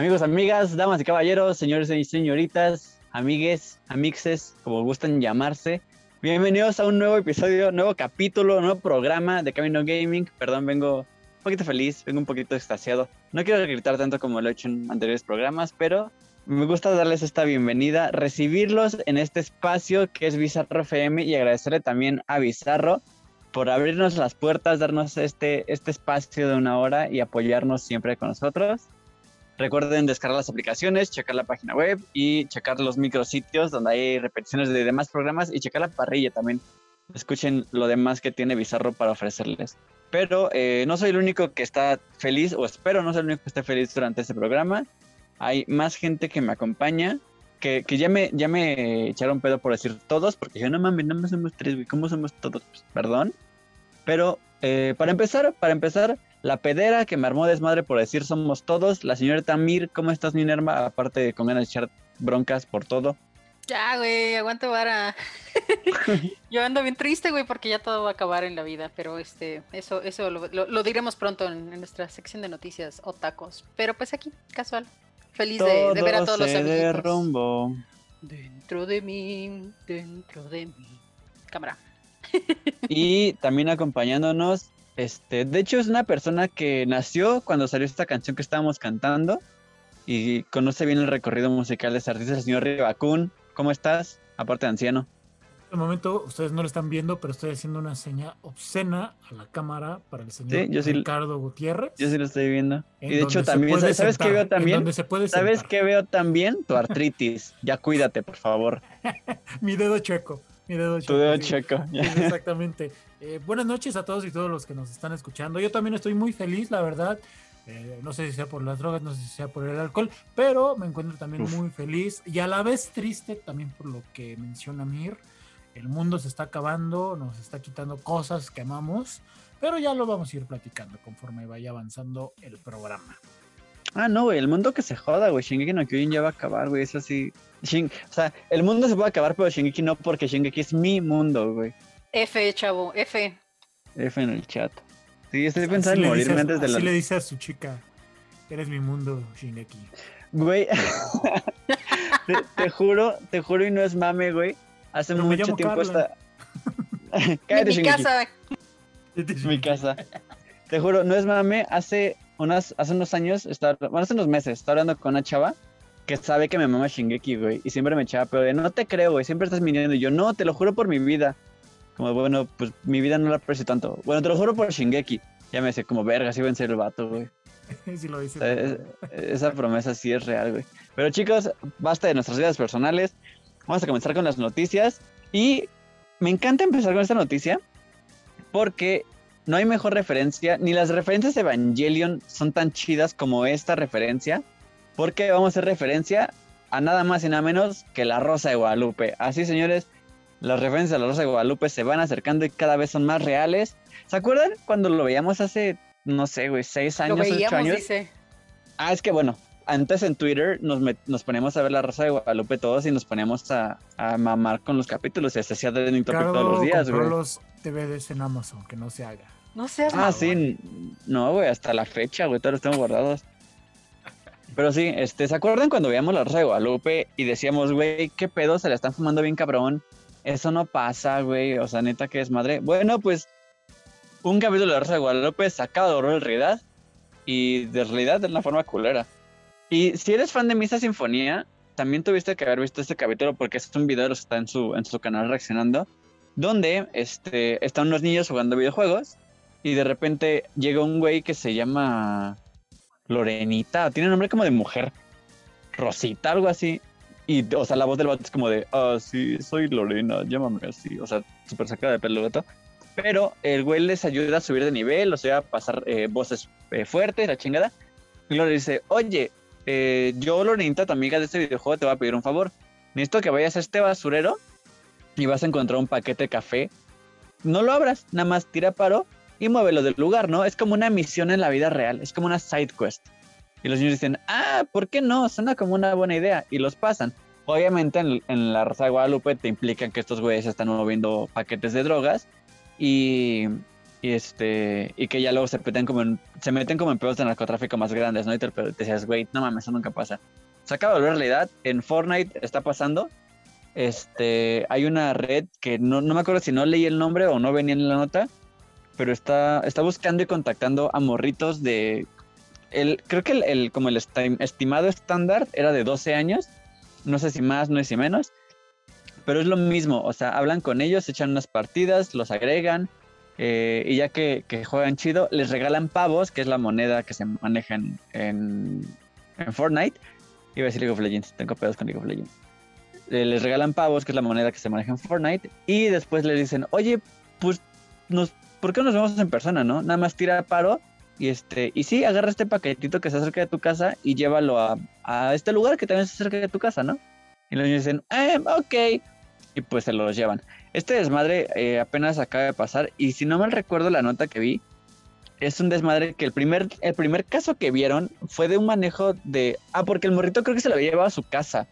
Amigos, amigas, damas y caballeros, señores y señoritas, amigues, amixes, como gustan llamarse. Bienvenidos a un nuevo episodio, nuevo capítulo, nuevo programa de Camino Gaming. Perdón, vengo un poquito feliz, vengo un poquito extasiado. No quiero gritar tanto como lo he hecho en anteriores programas, pero me gusta darles esta bienvenida, recibirlos en este espacio que es Bizarro FM y agradecerle también a Bizarro por abrirnos las puertas, darnos este, este espacio de una hora y apoyarnos siempre con nosotros. Recuerden descargar las aplicaciones, checar la página web y checar los micrositios donde hay repeticiones de demás programas y checar la parrilla también. Escuchen lo demás que tiene Bizarro para ofrecerles. Pero eh, no soy el único que está feliz, o espero no ser el único que esté feliz durante este programa. Hay más gente que me acompaña, que, que ya, me, ya me echaron pedo por decir todos, porque yo no mames, no somos tres, güey, ¿cómo somos todos? Pues, perdón. Pero eh, para empezar, para empezar, la pedera que me armó desmadre por decir somos todos, la señorita Mir, ¿cómo estás, Minerva? Aparte de con ganas de echar broncas por todo. Ya, güey, aguanto vara. Yo ando bien triste, güey, porque ya todo va a acabar en la vida, pero este, eso, eso lo, diremos pronto en, nuestra sección de noticias o tacos. Pero pues aquí, casual. Feliz de, ver a todos los amigos. rumbo. Dentro de mí, dentro de mí. Cámara. Y también acompañándonos este, de hecho, es una persona que nació cuando salió esta canción que estábamos cantando y conoce bien el recorrido musical de este artista, el señor Ribacún. ¿Cómo estás? Aparte de anciano. En este momento, ustedes no lo están viendo, pero estoy haciendo una seña obscena a la cámara para el señor Ricardo Gutiérrez. Yo sí lo estoy viendo. Y de hecho también, ¿sabes qué veo también? ¿Sabes qué veo también? Tu artritis. ya cuídate, por favor. Mi dedo chueco. Mi dedo checo. Tu dedo checo. exactamente. Eh, buenas noches a todos y todos los que nos están escuchando. Yo también estoy muy feliz, la verdad. Eh, no sé si sea por las drogas, no sé si sea por el alcohol, pero me encuentro también muy feliz y a la vez triste también por lo que menciona Mir. El mundo se está acabando, nos está quitando cosas que amamos, pero ya lo vamos a ir platicando conforme vaya avanzando el programa. Ah, no, güey, el mundo que se joda, güey. Shingeki no Kyojin ya va a acabar, güey. Eso sí. o sea, el mundo se puede acabar, pero Shingeki no, porque Shingeki es mi mundo, güey. F, chavo, F. F en el chat. Sí, estoy pensando en morirme antes de la. Así le dice a su chica: Eres mi mundo, Shingeki. Güey, te, juro, te juro y no es mame, güey. Hace mucho tiempo está. Cállate, mi casa. mi casa. Te juro, no es mame. Hace unas, hace unos años, bueno, hace unos meses, estaba hablando con una chava que sabe que me mama Shingeki, güey. Y siempre me echaba, pero de no te creo, güey. Siempre estás mintiendo. Y yo, no, te lo juro por mi vida. Como, bueno, pues mi vida no la aprecio tanto. Bueno, te lo juro por Shingeki. Ya me decía, como, verga, sí va a ser el vato, güey. sí lo dice. esa promesa sí es real, güey. Pero chicos, basta de nuestras vidas personales. Vamos a comenzar con las noticias. Y me encanta empezar con esta noticia porque no hay mejor referencia, ni las referencias de Evangelion son tan chidas como esta referencia, porque vamos a hacer referencia a nada más y nada menos que la Rosa de Guadalupe. Así, señores, las referencias a la Rosa de Guadalupe se van acercando y cada vez son más reales. ¿Se acuerdan cuando lo veíamos hace, no sé, güey, seis años, lo veíamos, ocho años? Dice. Ah, es que bueno, antes en Twitter nos, nos poníamos a ver la Rosa de Guadalupe todos y nos poníamos a, mamar con los capítulos y se hacía de todos los días, güey. los DVDs en Amazon, que no se haga. No sé. Ah, sí. No, güey, hasta la fecha, güey, todos los tengo guardados. Pero sí, este, ¿se acuerdan cuando veíamos la Rosa de Guadalupe y decíamos, güey, qué pedo, se la están fumando bien cabrón? Eso no pasa, güey. O sea, neta que es madre. Bueno, pues un capítulo de la Rosa de Guadalupe sacado de realidad y de realidad de una forma culera. Y si eres fan de Misa Sinfonía, también tuviste que haber visto este capítulo porque es un video que está en su, en su canal reaccionando, donde este, están unos niños jugando videojuegos y de repente llega un güey que se llama Lorenita, tiene nombre como de mujer, Rosita, algo así. Y, o sea, la voz del vato es como de, ah, sí, soy Lorena, llámame así. O sea, súper sacada de pelo gato. pero el güey les ayuda a subir de nivel, o sea, a pasar eh, voces eh, fuertes, la chingada. Y le dice, oye, eh, yo, Lorenita, tu amiga de este videojuego, te voy a pedir un favor. Necesito que vayas a este basurero y vas a encontrar un paquete de café. No lo abras, nada más tira paro y muévelo del lugar, ¿no? Es como una misión en la vida real, es como una side quest. Y los niños dicen, ah, ¿por qué no? Suena como una buena idea. Y los pasan. Obviamente en, la Rosa de Guadalupe te implican que estos güeyes están moviendo paquetes de drogas y, este y que ya luego se meten como en, se meten como en pedos de narcotráfico más grandes, ¿no? Y te, decías, güey, no mames, eso nunca pasa. Se acaba de volver realidad. En Fortnite está pasando. Este, hay una red que no, no me acuerdo si no leí el nombre o no venía en la nota, pero está, está buscando y contactando a morritos de el, creo que el, como el estimado estándar era de 12 años, no sé si más, no sé si menos, pero es lo mismo, o sea, hablan con ellos, echan unas partidas, los agregan, eh, y ya que, juegan chido, les regalan pavos, que es la moneda que se maneja en, en, Fortnite. Iba a decir League of Legends, tengo pedos con League of Legends. Eh, les regalan pavos, que es la moneda que se maneja en Fortnite, y después les dicen, oye, pues, nos, ¿por qué nos vemos en persona, no? Nada más tira paro y este, y sí, agarra este paquetito que se acerca de tu casa y llévalo a, a este lugar que también se acerca de tu casa, ¿no? Y los niños dicen, eh, ok. Y pues se los llevan. Este desmadre eh, apenas acaba de pasar. Y si no mal recuerdo la nota que vi, es un desmadre que el primer, el primer caso que vieron fue de un manejo de. Ah, porque el morrito creo que se lo había llevado a su casa.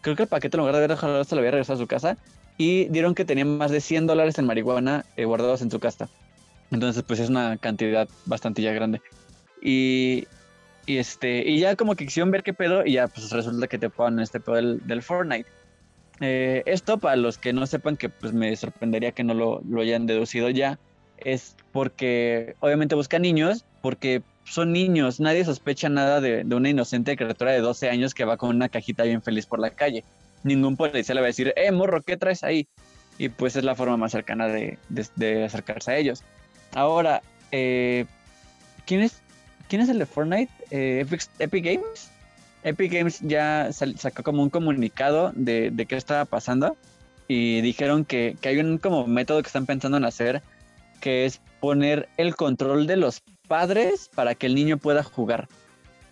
Creo que el paquete en lugar de haber dejado se lo había regresado a su casa. Y dieron que tenía más de 100 dólares en marihuana eh, guardados en su casa. Entonces, pues es una cantidad bastante ya grande. Y, y, este, y ya como que quisieron ver qué pedo y ya pues resulta que te ponen este pedo del, Fortnite. Eh, esto para los que no sepan que pues me sorprendería que no lo, lo hayan deducido ya, es porque obviamente buscan niños, porque son niños, nadie sospecha nada de, de, una inocente criatura de 12 años que va con una cajita bien feliz por la calle. Ningún policía le va a decir, eh, morro, ¿qué traes ahí? Y pues es la forma más cercana de, de acercarse a ellos. Ahora, eh, ¿quién, es, ¿quién es el de Fortnite? Eh, Epic, Games. Epic Games ya sacó como un comunicado de, qué estaba pasando y dijeron que, hay un como método que están pensando en hacer que es poner el control de los padres para que el niño pueda jugar.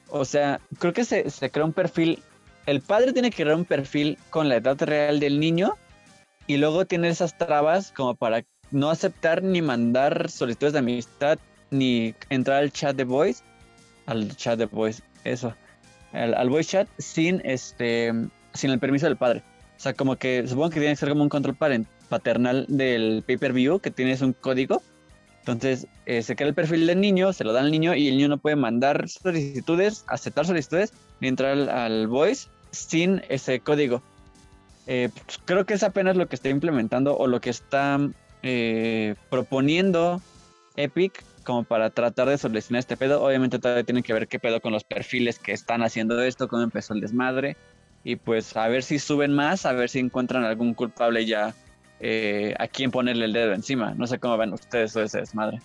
O sea, creo que se, se crea un perfil. El padre tiene que crear un perfil con la edad real del niño y luego tiene esas trabas como para no aceptar ni mandar solicitudes de amistad, ni entrar al chat de voice, al chat de voice, eso, al, voice chat sin este, sin el permiso del padre. O sea, como que supongo que tiene que ser como un control paternal del pay-per-view, que tienes un código. Entonces, eh, se crea el perfil del niño, se lo da al niño y el niño no puede mandar solicitudes, aceptar solicitudes, ni entrar al, voice sin ese código. Eh, pues, creo que es apenas lo que está implementando o lo que está eh, proponiendo Epic como para tratar de solucionar este pedo. Obviamente todavía tienen que ver qué pedo con los perfiles que están haciendo esto, cómo empezó el desmadre. Y pues a ver si suben más, a ver si encuentran algún culpable ya eh, a quien ponerle el dedo encima. No sé cómo ven ustedes todo ese desmadre.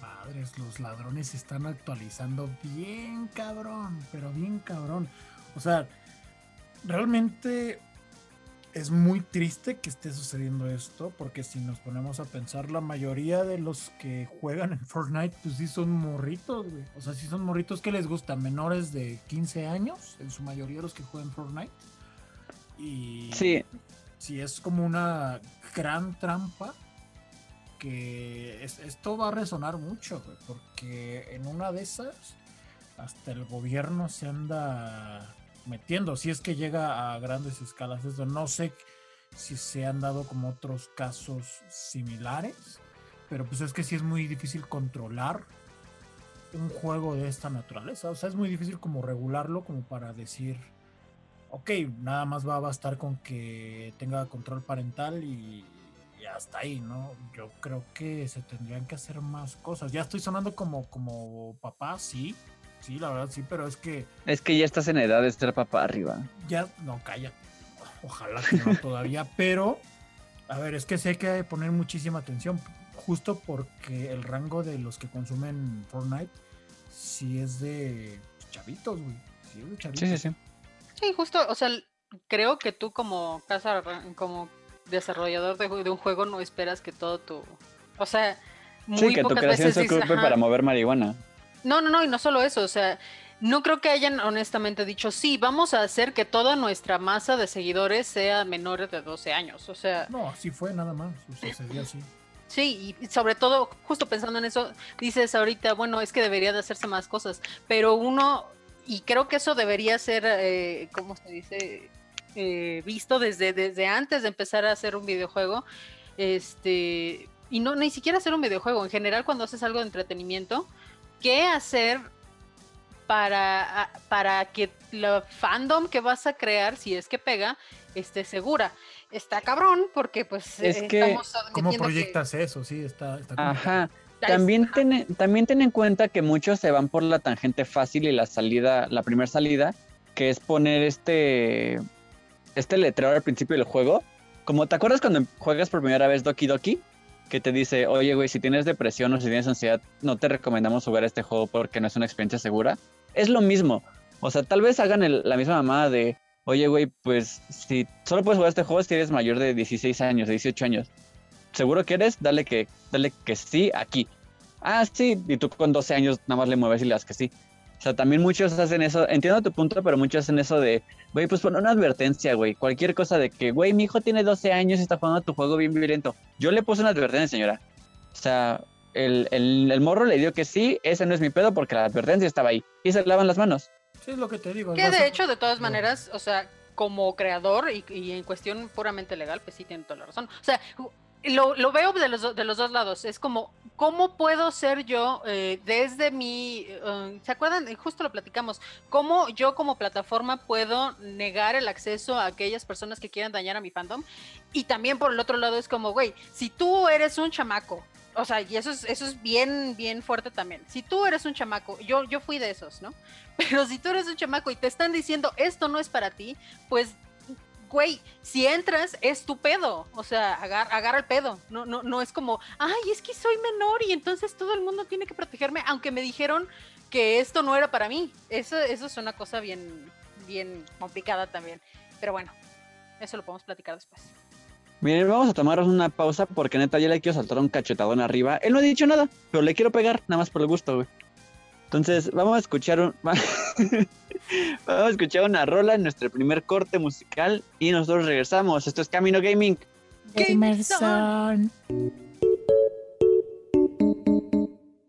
Madres, los ladrones se están actualizando bien cabrón, pero bien cabrón. O sea, realmente es muy triste que esté sucediendo esto, porque si nos ponemos a pensar, la mayoría de los que juegan en Fortnite, pues sí son morritos, güey. O sea, sí son morritos que les gustan, menores de 15 años, en su mayoría los que juegan Fortnite. Y sí. Sí, es como una gran trampa que esto va a resonar mucho, güey, porque en una de esas, hasta el gobierno se anda metiendo, si es que llega a grandes escalas eso. No sé si se han dado como otros casos similares, pero pues es que sí es muy difícil controlar un juego de esta naturaleza. O sea, es muy difícil como regularlo como para decir, ok, nada más va a bastar con que tenga control parental y, y hasta ahí, ¿no? Yo creo que se tendrían que hacer más cosas. Ya estoy sonando como, como papá, sí, Sí, la verdad sí, pero es que. Es que ya estás en edad de ser papá arriba. Ya, no, calla. Ojalá que no todavía, pero. A ver, es que sí hay que poner muchísima atención. Justo porque el rango de los que consumen Fortnite sí es de chavitos, güey. Sí es de chavitos. Sí, sí, sí. Sí, justo, o sea, creo que tú como casa, como desarrollador de, de un juego no esperas que todo tu O sea, muy Sí, que tu creación veces se ocupe para mover marihuana. No, no, no, y no solo eso, o sea, no creo que hayan honestamente dicho, sí, vamos a hacer que toda nuestra masa de seguidores sea menores de 12 años. O sea, No, así fue nada más. Sucedió así. sí, y sobre todo, justo pensando en eso, dices ahorita, bueno, es que debería de hacerse más cosas, pero uno, y creo que eso debería ser, eh, ¿cómo se dice? Eh, visto desde, desde antes de empezar a hacer un videojuego, este, y no, ni siquiera hacer un videojuego, en general cuando haces algo de entretenimiento, ¿qué hacer para, para que la fandom que vas a crear, si es que pega, esté segura? Está cabrón, porque pues Es eh, que, estamos ¿Cómo que- proyectas eso? Sí, está, está. Ajá. También ten, también ten en cuenta que muchos se van por la tangente fácil y la salida, la primera salida, que es poner este, este letrero al principio del juego. Como te acuerdas cuando juegas por primera vez Doki Doki, que te dice, oye güey, si tienes depresión o si tienes ansiedad, no te recomendamos jugar este juego porque no es una experiencia segura. Es lo mismo. O sea, tal vez hagan el- la misma mamada de, oye güey, pues si solo puedes jugar este juego si eres mayor de 16 años, de 18 años. ¿Seguro que eres? Dale que, dale que sí aquí. Ah, sí, y tú con 12 años nada más le mueves y le das que sí. O sea, también muchos hacen eso, entiendo tu punto, pero muchos hacen eso de, güey, pues pon una advertencia, güey, cualquier cosa de que, güey, mi hijo tiene 12 años y está jugando tu juego bien violento. Yo le puse una advertencia, señora. O sea, el, el, el morro le dio que sí, ese no es mi pedo porque la advertencia estaba ahí. Y se lavan las manos. Sí, es lo que te digo. Que a- de hecho, de todas maneras, o sea, como creador y, y en cuestión puramente legal, pues sí tiene toda la razón. O sea, lo, lo veo de los, de los dos lados. Es como, ¿cómo puedo ser yo eh, desde mi... eh, ¿Se acuerdan? Eh, Justo lo platicamos. ¿Cómo yo como plataforma puedo negar el acceso a aquellas personas que quieran dañar a mi fandom? Y también por el otro lado es como, güey, si tú eres un chamaco, o sea, y eso es, eso es bien, bien fuerte también. Si tú eres un chamaco, yo, yo fui de esos, ¿no? Pero si tú eres un chamaco y te están diciendo esto no es para ti, pues, güey, si entras es tu pedo. O sea, agar- agarra el pedo. No, no, no es como, ay, es que soy menor y entonces todo el mundo tiene que protegerme, aunque me dijeron que esto no era para mí. Eso, eso es una cosa bien, bien complicada también. Pero bueno, eso lo podemos platicar después. Miren, vamos a tomarnos una pausa porque neta ya le quiero saltar un cachetadón arriba. Él no ha dicho nada, pero le quiero pegar, nada más por el gusto, güey. Entonces, vamos a escuchar un... vamos a escuchar una rola en nuestro primer corte musical y nosotros regresamos. Esto es Camino Gaming. Emerson.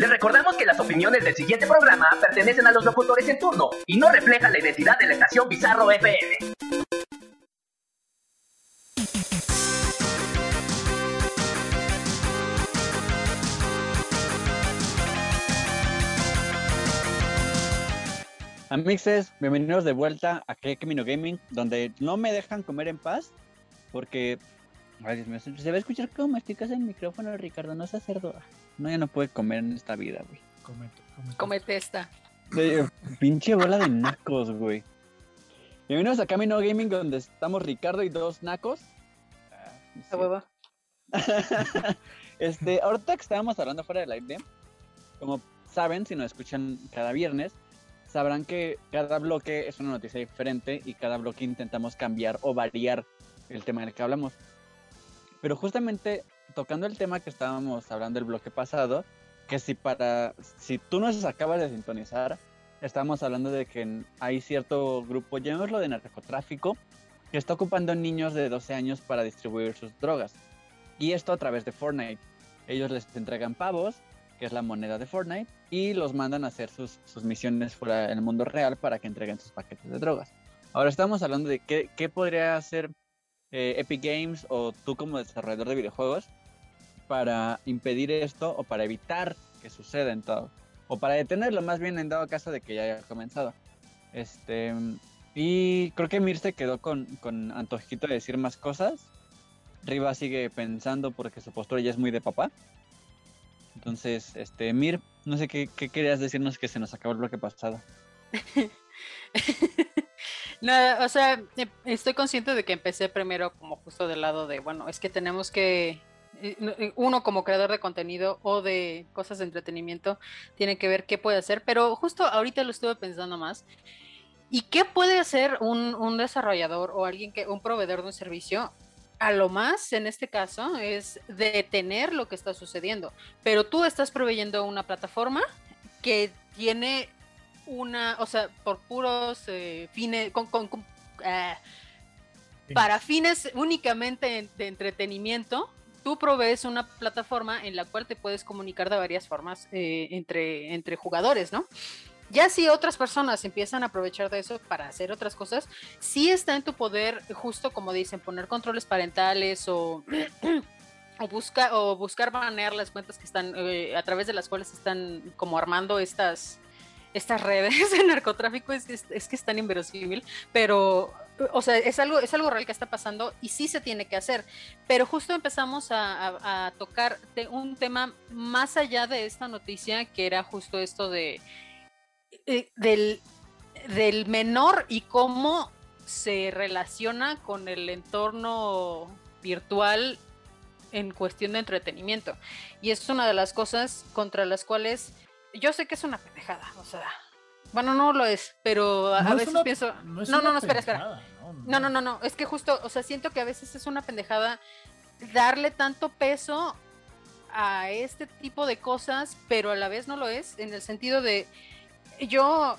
Les recordamos que las opiniones del siguiente programa pertenecen a los locutores en turno y no reflejan la identidad de la estación Bizarro FM. Amixes, bienvenidos de vuelta a ¿Qué Camino Gaming, donde no me dejan comer en paz porque... Ay, Dios mío, se va a escuchar como masticas el micrófono, Ricardo, no seas cerdo. No, ya no puede comer en esta vida, güey. Comete, esta. De- pinche bola de nacos, güey. Bienvenidos a Camino Gaming, donde estamos Ricardo y dos nacos. Ah, no A sé. huevo. este, ahorita que estábamos hablando fuera del aire, como saben, si nos escuchan cada viernes, sabrán que cada bloque es una noticia diferente y cada bloque intentamos cambiar o variar el tema en el que hablamos. Pero justamente tocando el tema que estábamos hablando el bloque pasado, que si para si tú nos acabas de sintonizar, estábamos hablando de que hay cierto grupo, llamémoslo de narcotráfico, que está ocupando niños de 12 años para distribuir sus drogas. Y esto a través de Fortnite. Ellos les entregan pavos, que es la moneda de Fortnite, y los mandan a hacer sus, sus misiones fuera en el mundo real para que entreguen sus paquetes de drogas. Ahora estamos hablando de qué, qué podría hacer eh, Epic Games o tú como desarrollador de videojuegos para impedir esto o para evitar que suceda en todo. O para detenerlo más bien en dado caso de que ya haya comenzado. Este, y creo que Mir se quedó con, con antojito de decir más cosas. Riva sigue pensando porque su postura ya es muy de papá. Entonces, este, Mir, no sé qué, qué querías decirnos que se nos acabó el bloque pasado. no, o sea, em, estoy consciente de que empecé primero como justo del lado de, bueno, es que tenemos que, eh, eh, uno como creador de contenido o de cosas de entretenimiento, tiene que ver qué puede hacer, pero justo ahorita lo estuve pensando más. ¿Y qué puede hacer un, un desarrollador o alguien que, un proveedor de un servicio a lo más en este caso es detener lo que está sucediendo. Pero tú estás proveyendo una plataforma que tiene una, o sea, por puros eh, fines, con, ah, para fines únicamente de entretenimiento, tú provees una plataforma en la cual te puedes comunicar de varias formas eh, entre, entre jugadores, ¿no? Ya si otras personas empiezan a aprovechar de eso para hacer otras cosas, sí está en tu poder, justo como dicen, poner controles parentales o, o, busca, o buscar banear las cuentas que están, eh, a través de las cuales están como armando estas, estas redes de narcotráfico. Es, es, que es tan inverosímil, pero o sea, es algo, es algo real que está pasando y sí se tiene que hacer. Pero justo empezamos a, tocar un tema más allá de esta noticia, que era justo esto de eh, del, del menor y cómo se relaciona con el entorno virtual en cuestión de entretenimiento. Y es una de las cosas contra las cuales yo sé que es una pendejada, o sea, bueno, no lo es, pero a, veces pienso, no, no, no, espera, espera. No, no, no, no, es que justo, o sea, siento que a veces es una pendejada darle tanto peso a este tipo de cosas, pero a la vez no lo es, en el sentido de yo,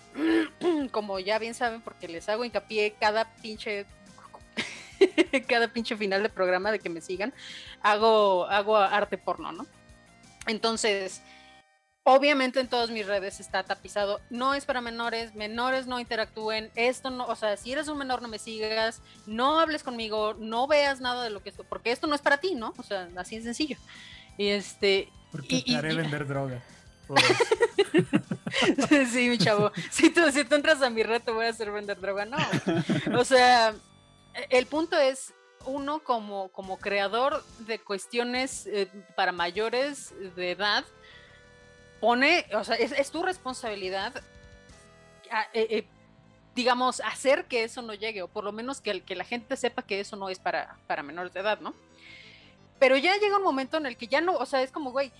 como ya bien saben, porque les hago hincapié cada pinche cada pinche final de programa de que me sigan, hago, hago arte porno, ¿no? Entonces, obviamente en todas mis redes está tapizado, no es para menores, menores no interactúen, esto no, o sea, si eres un menor no me sigas, no hables conmigo, no veas nada de lo que esto, porque esto no es para ti, ¿no? O sea, así de sencillo. Y este... Porque te haré vender droga. sí, mi chavo. Si tú, si tú entras a mi red, te voy a hacer vender droga. No. O sea, el punto es, uno como, como creador de cuestiones eh, para mayores de edad, pone, o sea, es, tu responsabilidad, eh, eh, digamos, hacer que eso no llegue, o por lo menos que, que la gente sepa que eso no es para, para menores de edad, ¿no? Pero ya llega un momento en el que ya no, o sea, es como, güey,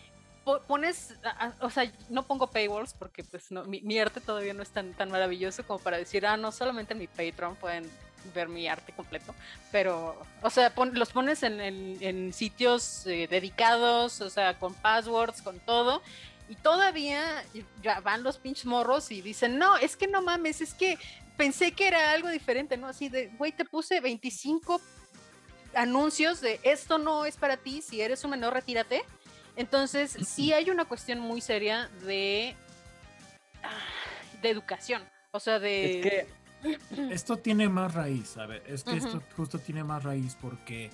pones, o sea, no pongo paywalls porque pues no, mi, arte todavía no es tan, tan maravilloso como para decir, ah, no, solamente en mi Patreon pueden ver mi arte completo, pero, o sea, los pones en, en, sitios eh, dedicados, o sea, con passwords, con todo, y todavía ya van los pinches morros y dicen, no, es que no mames, es que pensé que era algo diferente, ¿no? Así de, güey, te puse 25 anuncios de esto no es para ti, si eres un menor, retírate. Entonces, sí hay una cuestión muy seria de, de educación. O sea, de... Es que esto tiene más raíz, a ver, es que esto justo tiene más raíz porque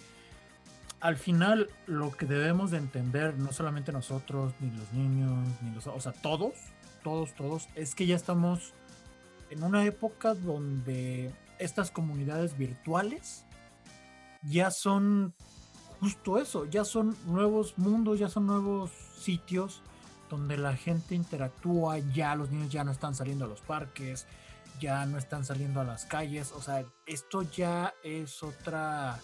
al final lo que debemos de entender, no solamente nosotros, ni los niños, ni los, o sea, todos, todos, todos, es que ya estamos en una época donde estas comunidades virtuales ya son justo eso, ya son nuevos mundos, ya son nuevos sitios donde la gente interactúa, ya los niños ya no están saliendo a los parques, ya no están saliendo a las calles, o sea, esto ya es otra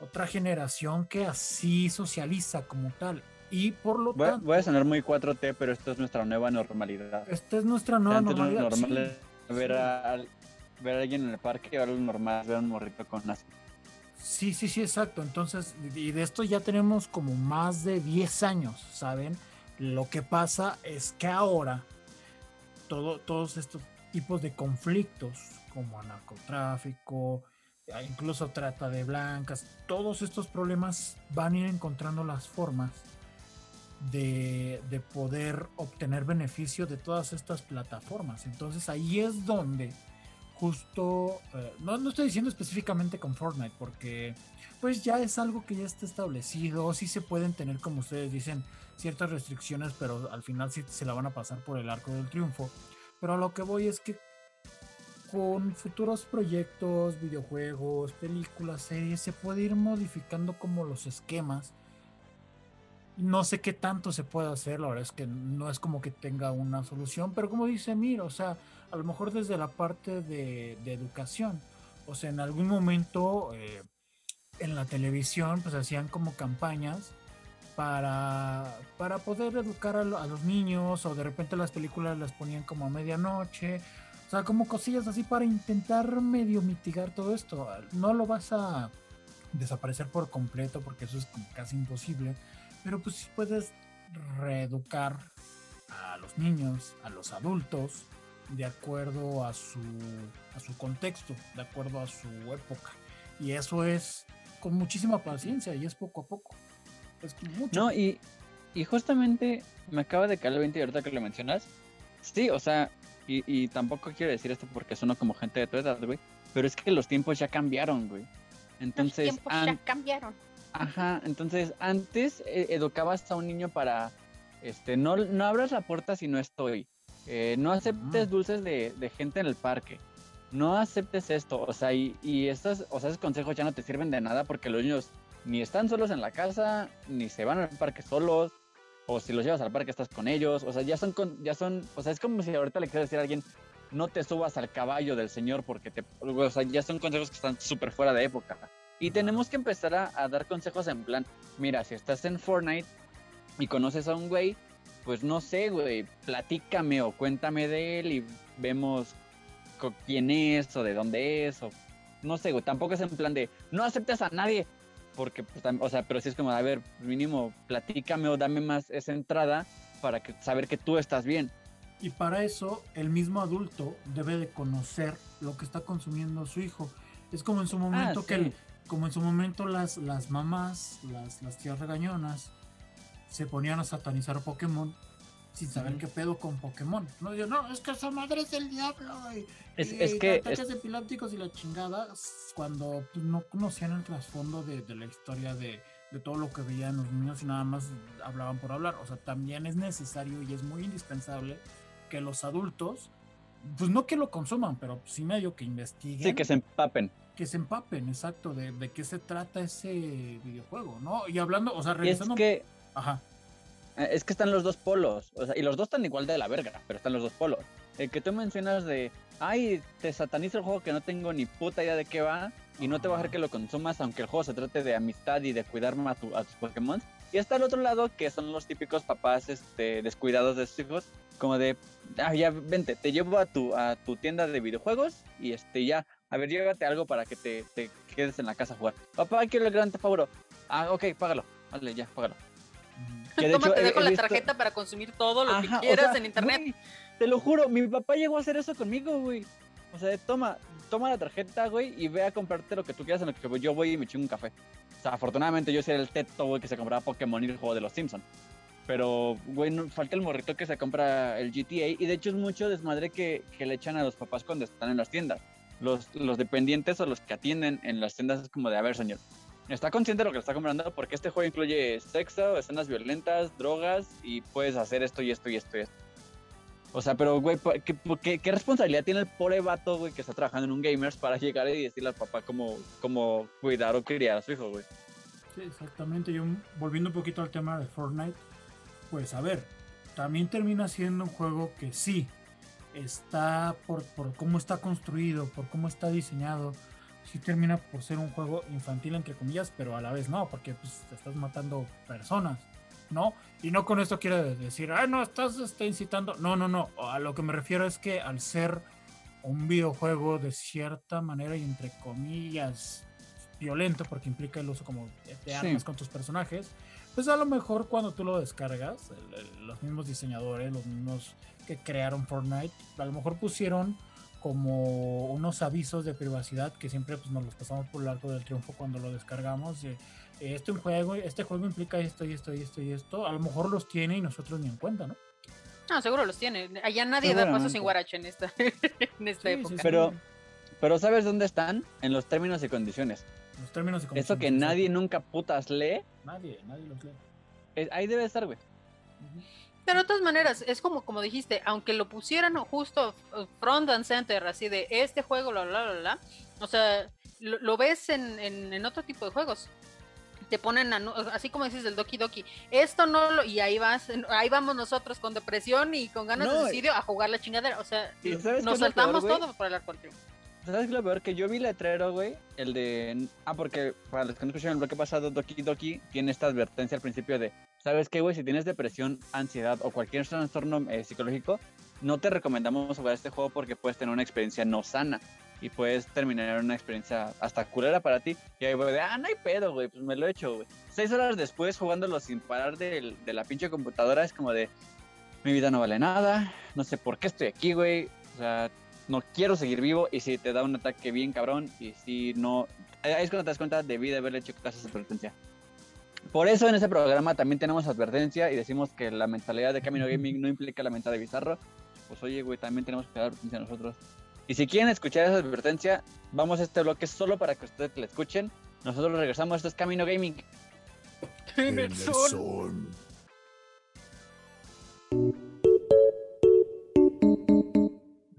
otra generación que así socializa como tal. Y por lo voy, tanto. Voy a sonar muy 4T, pero esto es nuestra nueva normalidad. Esta es nuestra nueva normalidad. normal ver, a, ver a alguien en el parque, algo normal, ver a un morrito con las Sí, sí, sí, exacto. Entonces, y de esto ya tenemos como más de 10 años, ¿saben? Lo que pasa es que ahora todo, todos estos tipos de conflictos, como narcotráfico, incluso trata de blancas, todos estos problemas van a ir encontrando las formas de, de poder obtener beneficio de todas estas plataformas. Entonces ahí es donde justo, eh, no, no estoy diciendo específicamente con Fortnite, porque pues ya es algo que ya está establecido, sí se pueden tener, como ustedes dicen, ciertas restricciones, pero al final sí se la van a pasar por el arco del triunfo. Pero a lo que voy es que con futuros proyectos, videojuegos, películas, series, se puede ir modificando como los esquemas. No sé qué tanto se puede hacer, la verdad es que no es como que tenga una solución, pero como dice Mir, o sea, a lo mejor desde la parte de, educación, o sea, en algún momento eh, en la televisión pues hacían como campañas para, para poder educar a, a, los niños o de repente las películas las ponían como a medianoche sea, como cosillas así para intentar medio mitigar todo esto. No lo vas a desaparecer por completo porque eso es casi imposible, pero pues sí puedes reeducar a los niños, a los adultos, de acuerdo a su, a su contexto, de acuerdo a su época. Y eso es con muchísima paciencia y es poco a poco. Es mucho. No, y, y justamente me acaba de caer el 20 y ahorita que lo mencionas. Sí, o sea, y, tampoco quiero decir esto porque suena como gente de tu edad, güey. Pero es que los tiempos ya cambiaron, güey. Entonces. Los tiempos ya cambiaron. Ajá, entonces antes eh, educabas a un niño para. Este, no, no abras la puerta si no estoy. Eh, no aceptes dulces de, de, gente en el parque. No aceptes esto. O sea, y, y estos, o sea, esos consejos ya no te sirven de nada porque los niños ni están solos en la casa, ni se van al parque solos, o si los llevas al parque estás con ellos, o sea, ya son, ya son, o sea, es como si ahorita le quieras decir a alguien, no te subas al caballo del señor porque te, o sea, ya son consejos que están súper fuera de época. Y tenemos que empezar a, dar consejos en plan, mira, si estás en Fortnite y conoces a un güey, pues no sé, güey, platícame o cuéntame de él y vemos quién es o de dónde es o no sé, güey, tampoco es en plan de no aceptes a nadie, porque, pues, o sea, pero si es como, a ver, mínimo, platícame o dame más esa entrada para que, saber que tú estás bien. Y para eso, el mismo adulto debe de conocer lo que está consumiendo su hijo. Es como en su momento ah, que, como en su momento las, las mamás, las, las tías regañonas, se ponían a satanizar Pokémon sin saber qué pedo con Pokémon. No, yo, no, es que esa madre es el diablo. Y, es, es que. Ataques epilépticos y la chingada, cuando pues, no conocían el trasfondo de, de, la historia de, de, todo lo que veían los niños y nada más hablaban por hablar. O sea, también es necesario y es muy indispensable que los adultos, pues no que lo consuman, pero sí medio que investiguen. Sí, que se empapen. Que se empapen, exacto, de, de qué se trata ese videojuego, ¿no? Y hablando, o sea, regresando. Es que. Ajá. Eh, es que están los dos polos, o sea, y los dos están igual de la verga, pero están los dos polos. El que tú mencionas de, ay, te sataniza el juego que no tengo ni puta idea de qué va, y no te va a dejar que lo consumas, aunque el juego se trate de amistad y de cuidar más a, tus Pokémon. Y está al otro lado, que son los típicos papás este, descuidados de sus hijos, como de, ah, ya, vente, te llevo a tu, a tu tienda de videojuegos y este, ya, a ver, llévate algo para que te, te quedes en la casa a jugar. Papá, quiero el gran favor. Ah, ok, págalo. Vale, ya, págalo. Toma, te dejo la tarjeta para consumir todo lo que quieras en internet. te lo juro, mi papá llegó a hacer eso conmigo, güey. O sea, toma, toma la tarjeta, güey, y ve a comprarte lo que tú quieras en lo que yo voy y me chingo un café. O sea, afortunadamente yo soy el teto, güey, que se compraba Pokémon y el juego de los Simpsons. Pero, güey, no, falta el morrito que se compra el GTA. Y de hecho es mucho desmadre que, que le echan a los papás cuando están en las tiendas. Los, los dependientes o los que atienden en las tiendas es como de, a ver, señor, está consciente de lo que está comprando porque este juego incluye sexo, escenas violentas, drogas y puedes hacer esto y esto y esto y esto. O sea, pero, güey, ¿qué, qué, responsabilidad tiene el pobre vato, güey, que está trabajando en un gamers para llegar y decirle al papá cómo, cómo cuidar o criar a su hijo, güey? Sí, exactamente. Yo, volviendo un poquito al tema de Fortnite, pues a ver, también termina siendo un juego que sí, está por, por cómo está construido, por cómo está diseñado, sí termina por ser un juego infantil, entre comillas, pero a la vez no, porque pues, te estás matando personas, ¿no? Y no con esto quiero decir, ah, no, estás este, incitando. No, no, no. A lo que me refiero es que al ser un videojuego de cierta manera y entre comillas violento, porque implica el uso como de armas con tus personajes, pues a lo mejor cuando tú lo descargas, los mismos diseñadores, los mismos que crearon Fortnite, a lo mejor pusieron como unos avisos de privacidad que siempre pues, nos los pasamos por el arco del triunfo cuando lo descargamos. este, juego, este juego implica esto y esto y esto y esto. A lo mejor los tiene y nosotros ni en cuenta, ¿no? No, seguro los tiene. Allá nadie da paso sin guarache en esta, en esta época. pero, pero ¿sabes dónde están? En los términos y condiciones. Los términos y condiciones. Eso que nadie nunca putas lee. Nadie, nadie los lee. ahí debe estar, güey. Pero de todas maneras, es como, como dijiste, aunque lo pusieran justo front and center, así de este juego, bla, bla, bla, bla, o sea, lo, ves en, en, otro tipo de juegos. Te ponen, así como dices del Doki Doki, esto no lo, y ahí vas, ahí vamos nosotros con depresión y con ganas de suicidio a jugar la chingadera, o sea, nos saltamos todo para el arco ¿Sabes lo peor? Que yo vi letrero, güey, el de... Ah, porque para los que no escucharon el bloque pasado, Doki Doki tiene esta advertencia al principio de, ¿sabes qué, güey? Si tienes depresión, ansiedad o cualquier trastorno eh, psicológico, no te recomendamos jugar este juego porque puedes tener una experiencia no sana y puedes terminar una experiencia hasta culera para ti. Y ahí, güey, de, ah, no hay pedo, güey, pues me lo he hecho, güey. Seis horas después jugándolo sin parar de, de la pinche computadora es como de, mi vida no vale nada, no sé por qué estoy aquí, güey. O sea, no quiero seguir vivo y si te da un ataque bien cabrón y si no, ahí es cuando te das cuenta, debí de haberle hecho caso a esa advertencia. Por eso en ese programa también tenemos advertencia y decimos que la mentalidad de Camino Gaming no implica la mentalidad de Bizarro. Pues oye, güey, también tenemos que dar advertencia nosotros. Y si quieren escuchar esa advertencia, vamos a este bloque solo para que ustedes la escuchen. Nosotros regresamos, esto es Camino Gaming. En el sol.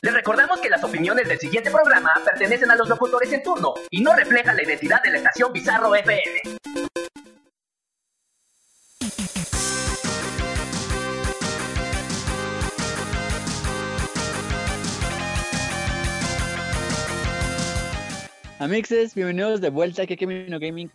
Les recordamos que las opiniones del siguiente programa pertenecen a los locutores en turno y no reflejan la identidad de la estación Bizarro FM. Amixes, bienvenidos de vuelta aquí a Camino Gaming.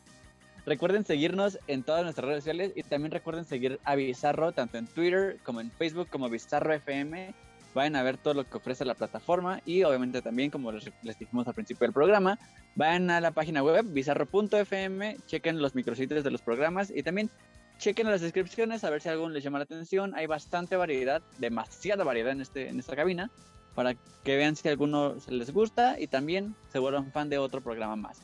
Recuerden seguirnos en todas nuestras redes sociales y también recuerden seguir a Bizarro tanto en Twitter como en Facebook como Bizarro FM vayan a ver todo lo que ofrece la plataforma y obviamente también, como les, dijimos al principio del programa, vayan a la página web bizarro.fm, chequen los micrositios de los programas y también chequen las descripciones a ver si algo les llama la atención. Hay bastante variedad, demasiada variedad en, este, en esta cabina para que vean si alguno se les gusta y también se vuelvan fan de otro programa más.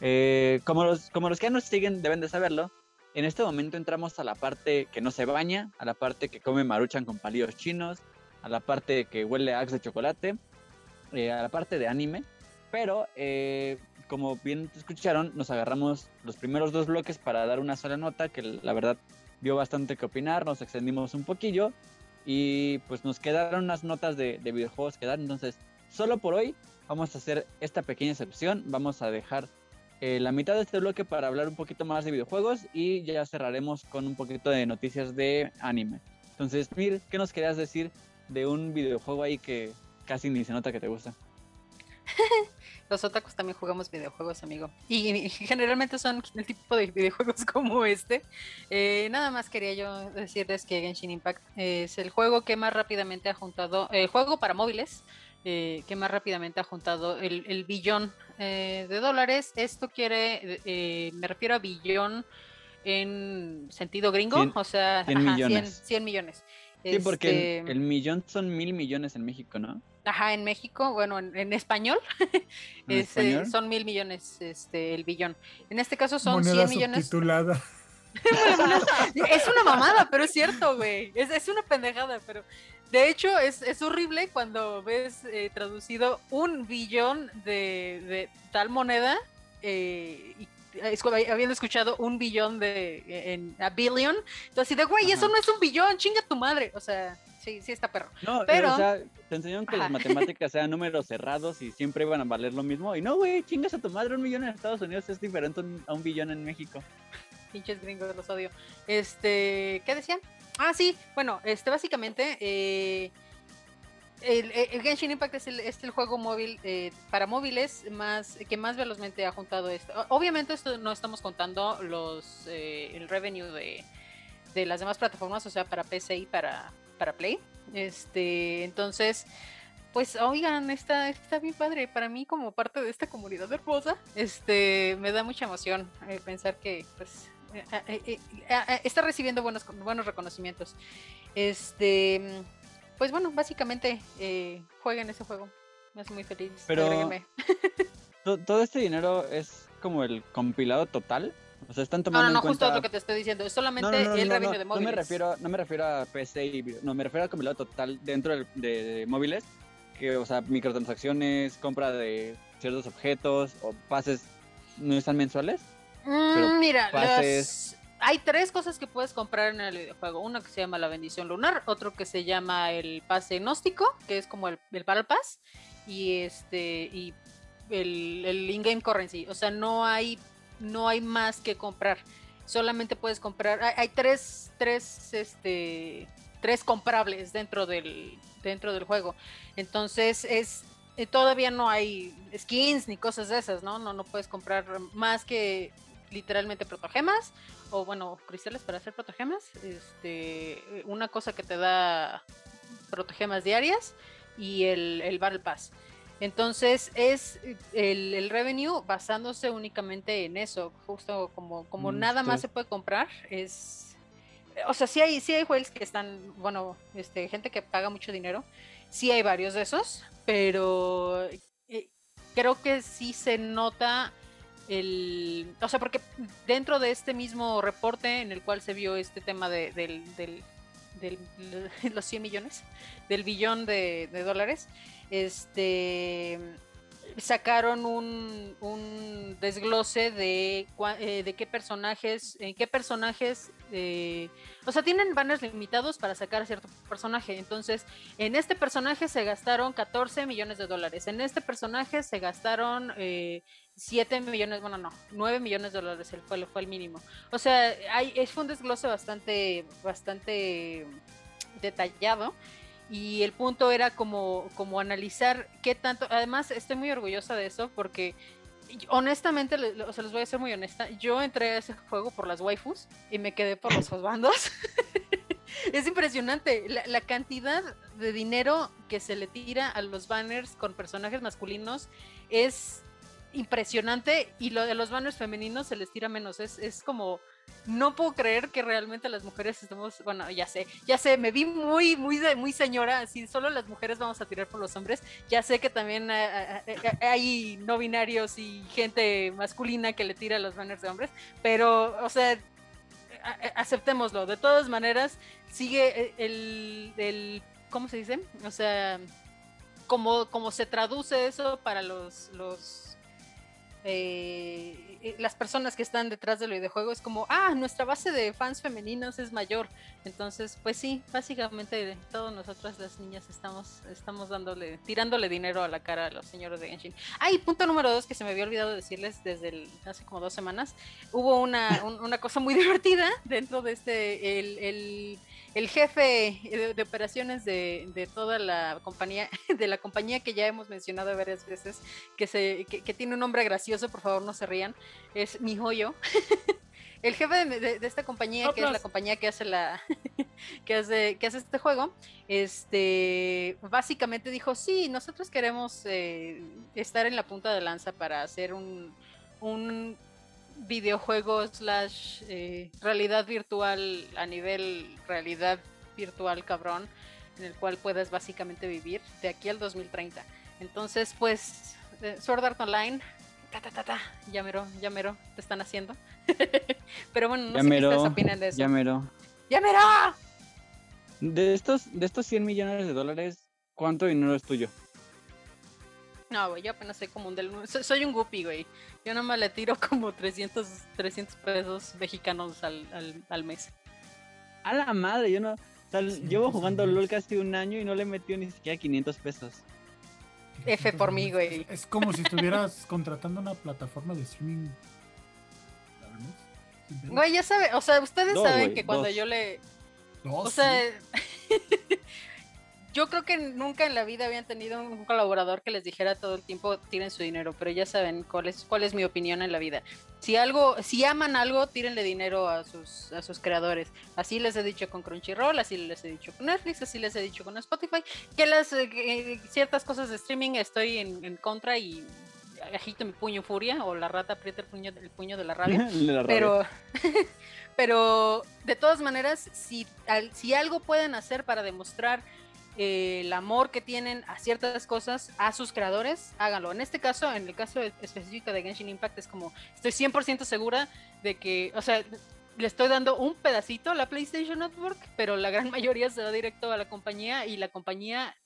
Eh, como, los, como los que nos siguen deben de saberlo, en este momento entramos a la parte que no se baña, a la parte que come maruchan con palillos chinos, a la parte que huele a Axe de chocolate, eh, a la parte de anime, pero eh, como bien escucharon, nos agarramos los primeros dos bloques para dar una sola nota que la verdad dio bastante que opinar, nos extendimos un poquillo y pues nos quedaron unas notas de, videojuegos que dar, entonces solo por hoy vamos a hacer esta pequeña excepción, vamos a dejar eh, la mitad de este bloque para hablar un poquito más de videojuegos y ya cerraremos con un poquito de noticias de anime. Entonces, Mir, ¿qué nos querías decir de un videojuego ahí que casi ni se nota que te gusta. Los otakus también jugamos videojuegos, amigo. Y, generalmente son el tipo de videojuegos como este. Eh, nada más quería yo decirles que Genshin Impact es el juego que más rápidamente ha juntado, el juego para móviles, eh, que más rápidamente ha juntado el, billón eh, de dólares. Esto quiere, me refiero a billón en sentido gringo, o sea, 100 millones. 100 millones. Sí, porque el, este, millón son mil millones en México, ¿no? Ajá, en México, bueno, en, español, eh, son mil millones este, el billón. En este caso son Moneda 100 millones. es una mamada, pero es cierto, güey. Es, una pendejada, pero de hecho es, horrible cuando ves eh, traducido un billón de, tal moneda eh, y habiendo escuchado un billón de en a billion, entonces de güey, eso no es un billón, chinga tu madre, o sea, sí, sí está perro. No, pero o sea, te enseñaron que las matemáticas sean números cerrados y siempre iban a valer lo mismo y no, güey, chingas a tu madre, un millón en Estados Unidos es diferente a un billón en México. Pinches gringos, los odio. Este, ¿qué decían? Ah, sí, bueno, este básicamente eh el, Genshin Impact es el, juego móvil eh, para móviles más que más velozmente ha juntado esto. Obviamente esto no estamos contando los eh, el revenue de, de, las demás plataformas, o sea, para PC y para, para Play. Este, entonces, pues oigan, está, está bien padre. Para mí, como parte de esta comunidad hermosa, este, me da mucha emoción eh, pensar que pues está recibiendo buenos, buenos reconocimientos. Este, pues bueno, básicamente jueguen ese juego. Me hace muy feliz. Pero todo este dinero es como el compilado total. O sea, están tomando. No, no, no, justo lo que te estoy diciendo. Es solamente el revenue de móviles. No me, refiero, no me refiero a PC y. No, me refiero al compilado total dentro de, móviles. Que, o sea, microtransacciones, compra de ciertos objetos o pases. ¿No están mensuales? Mm, mira, hay tres cosas que puedes comprar en el videojuego. Uno que se llama la bendición lunar, otro que se llama el pase gnóstico, que es como el, el Battle Pass, y este y el, el in-game currency. O sea, no hay, no hay más que comprar. Solamente puedes comprar. Hay, tres, tres, este, tres comprables dentro del, dentro del juego. Entonces es eh, todavía no hay skins ni cosas de esas, ¿no? No, no puedes comprar más que literalmente protogemas o bueno, cristales para hacer protogemas. Este, una cosa que te da protogemas diarias y el, el Battle Pass. Entonces es el, el, revenue basándose únicamente en eso, justo como, como mm, nada más se puede comprar, es... O sea, sí hay, sí hay juegos que están, bueno, este, gente que paga mucho dinero, sí hay varios de esos, pero eh, creo que sí se nota el... O sea, porque dentro de este mismo reporte en el cual se vio este tema de, del, del, del, los 100 millones, del billón de, de dólares, este sacaron un, un desglose de, eh, de qué personajes, en qué personajes, eh, o sea, tienen banners limitados para sacar a cierto personaje. Entonces, en este personaje se gastaron 14 millones de dólares. En este personaje se gastaron eh, 7 millones, bueno, no, 9 millones de dólares fue, fue el mínimo. O sea, hay, fue un desglose bastante, bastante detallado y el punto era como, como analizar qué tanto, además estoy muy orgullosa de eso porque honestamente, o sea, les voy a ser muy honesta, yo entré a ese juego por las waifus y me quedé por los bandos. es impresionante la, la, cantidad de dinero que se le tira a los banners con personajes masculinos es impresionante y lo de los banners femeninos se les tira menos, es, es como no puedo creer que realmente las mujeres estemos, bueno, ya sé, ya sé, me vi muy, muy, muy señora, así solo las mujeres vamos a tirar por los hombres, ya sé que también eh, eh, eh, hay no binarios y gente masculina que le tira los banners de hombres, pero, o sea, aceptémoslo, de todas maneras, sigue el, el ¿cómo se dice? O sea, como, como se traduce eso para los, los eh, eh, las personas que están detrás del videojuego es como, ah, nuestra base de fans femeninos es mayor. Entonces, pues sí, básicamente todos nosotros las niñas estamos, estamos dándole, tirándole dinero a la cara a los señores de Genshin. Ah, y punto número dos que se me había olvidado decirles desde hace como dos semanas, hubo una, una cosa muy divertida dentro de este, el el jefe de, operaciones de, toda la compañía, de la compañía que ya hemos mencionado varias veces, que, se, que, tiene un nombre gracioso, por favor no se rían, es mi joyo. el jefe de, esta compañía, que es la compañía que hace la que hace, que hace este juego, este básicamente dijo, sí, nosotros queremos eh, estar en la punta de lanza para hacer un, un videojuego slash eh, realidad virtual a nivel realidad virtual cabrón, en el cual puedas básicamente vivir de aquí al 2030. Entonces, pues, eh, Sword Art Online, ta, ta, ta, ta, ya mero, ya mero, te están haciendo. Pero bueno, no sé qué ustedes opinan de eso. Ya mero. ¡Ya mero! De estos, de estos 100 millones de dólares, ¿cuánto dinero es tuyo? No, güey, yo apenas soy como un del... Soy, un guppy, güey. Yo nomás le tiro como 300, 300 pesos mexicanos al, al, mes. A la madre, yo no... llevo jugando LOL casi un año y no le he metido ni siquiera 500 pesos. F por mí, güey. Es como si estuvieras contratando una plataforma de streaming. Güey, ya sabe, o sea, ustedes saben que cuando yo le... o sea, yo creo que nunca en la vida habían tenido un colaborador que les dijera todo el tiempo tiren su dinero, pero ya saben cuál es, cuál es mi opinión en la vida. Si algo, si aman algo, tírenle dinero a sus, a sus creadores. Así les he dicho con Crunchyroll, así les he dicho con Netflix, así les he dicho con Spotify, que las eh, ciertas cosas de streaming estoy en, contra y agito mi puño furia o la rata aprieta el puño, el puño de la rabia. pero pero de todas maneras, si, si algo pueden hacer para demostrar eh, el amor que tienen a ciertas cosas a sus creadores, háganlo. En este caso, en el caso específico de Genshin Impact, es como, estoy 100% segura de que, o sea, le estoy dando un pedacito a la PlayStation Network, pero la gran mayoría se da directo a la compañía y la compañía,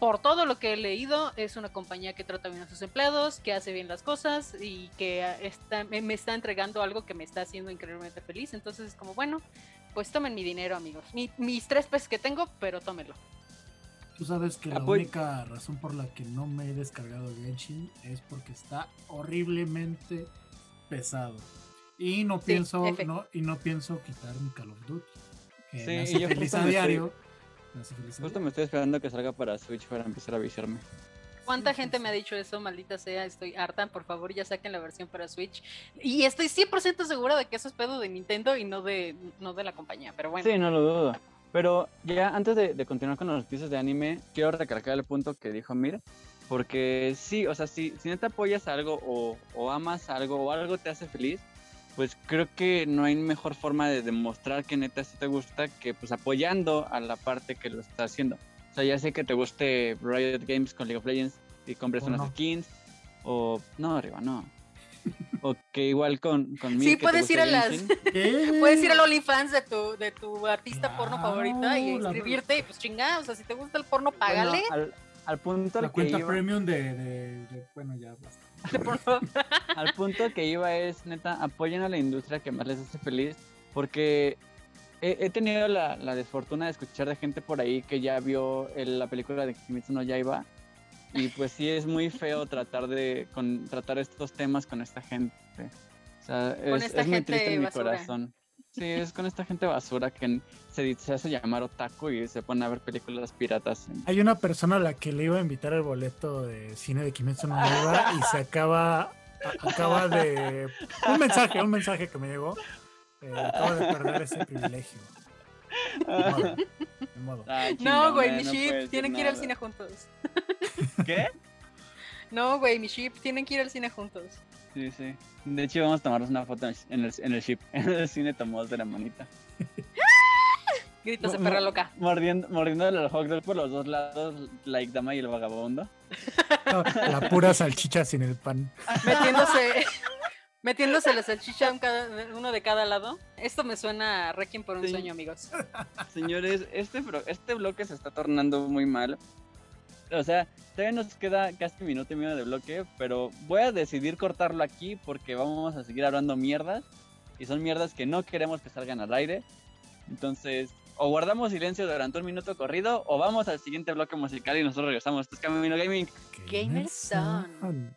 por todo lo que he leído, es una compañía que trata bien a sus empleados, que hace bien las cosas y que está, me, está entregando algo que me está haciendo increíblemente feliz. Entonces es como, bueno, pues tomen mi dinero, amigos. mis tres pesos que tengo, pero tómenlo. Tú sabes que la única razón por la que no me he descargado Genshin es porque está horriblemente pesado. Y no pienso no, y no pienso quitar mi Call of Duty. Que me hace feliz a diario. justo me estoy esperando que salga para Switch para empezar a avisarme. ¿Cuánta gente me ha dicho eso? Maldita sea, estoy harta. Por favor, ya saquen la versión para Switch. Y estoy 100% segura de que eso es pedo de Nintendo y no de, no de la compañía. Pero bueno. Sí, no lo dudo. Pero ya antes de, continuar con los noticias de anime, quiero recalcar el punto que dijo Mir. Porque sí, o sea, si, si te apoyas algo o, o, amas algo o algo te hace feliz, pues creo que no hay mejor forma de demostrar que neta sí te gusta que pues apoyando a la parte que lo está haciendo. O sea, ya sé que te guste Riot Games con League of Legends y compres unas skins. O no, arriba, no. O que igual con, con Sí, puedes ir a las. puedes ir al OnlyFans de tu, de tu artista porno favorita y inscribirte. Y pues chingada, o sea, si te gusta el porno, págale. al, punto La cuenta premium de, de, Bueno, ya basta. al punto que iba es, neta, apoyen a la industria que más les hace feliz. Porque he, tenido la, la, desfortuna de escuchar de gente por ahí que ya vio la película de Kimitsu no Yaiba y pues sí es muy feo tratar de con, tratar estos temas con esta gente. O sea, es, muy triste en mi corazón. Sí, es con esta gente basura que se, se, hace llamar otaku y se pone a ver películas piratas. Hay una persona a la que le iba a invitar el boleto de cine de Kimetsu no Yaiba y se acaba acaba de un mensaje, un mensaje que me llegó. Eh, acaba de perder ese privilegio. Ah, no, güey, mi ship, tienen que ir al cine juntos. ¿Qué? No, güey, mi ship, tienen que ir al cine juntos. Sí, sí. De hecho, vamos a tomarnos una foto en el, en el ship. En el cine tomamos de la manita. Gritos de perra loca. Mordiendo, mordiéndole al hot dog por los dos lados, like Dama y el vagabundo. la pura salchicha sin el pan. Metiéndose, Metiéndose la salchicha uno de cada lado. Esto me suena a Requiem por un sueño, amigos. Señores, este, este bloque se está tornando muy mal. O sea, todavía nos queda casi un minuto y medio de bloque, pero voy a decidir cortarlo aquí porque vamos a seguir hablando mierdas. Y son mierdas que no queremos que salgan al aire. Entonces, o guardamos silencio durante un minuto corrido, o vamos al siguiente bloque musical y nosotros regresamos. Esto es Camino Gaming. Gamer Son.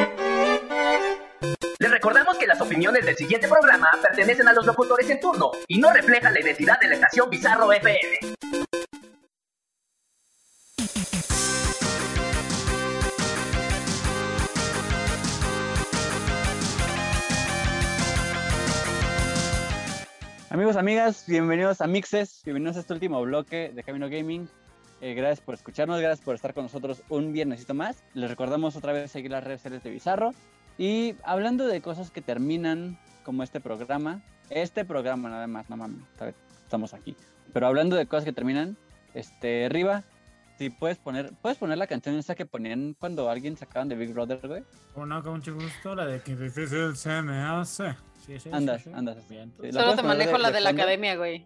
Recordamos que las opiniones del siguiente programa pertenecen a los locutores en turno y no reflejan la identidad de la estación Bizarro FM. Amigos, amigas, bienvenidos a Mixes, bienvenidos a este último bloque de Camino Gaming. Eh, gracias por escucharnos, gracias por estar con nosotros un viernesito más. Les recordamos otra vez seguir las redes sociales de Bizarro, y hablando de cosas que terminan, como este programa, este programa nada más, no mames, estamos aquí. Pero hablando de cosas que terminan, este, Riva, si puedes poner, puedes poner la canción esa que ponían cuando alguien sacaban de Big Brother, güey. Oh, no, con mucho gusto, la de que difícil se me hace. Sí, sí, andas, andas Solo te manejo la de, la academia, güey.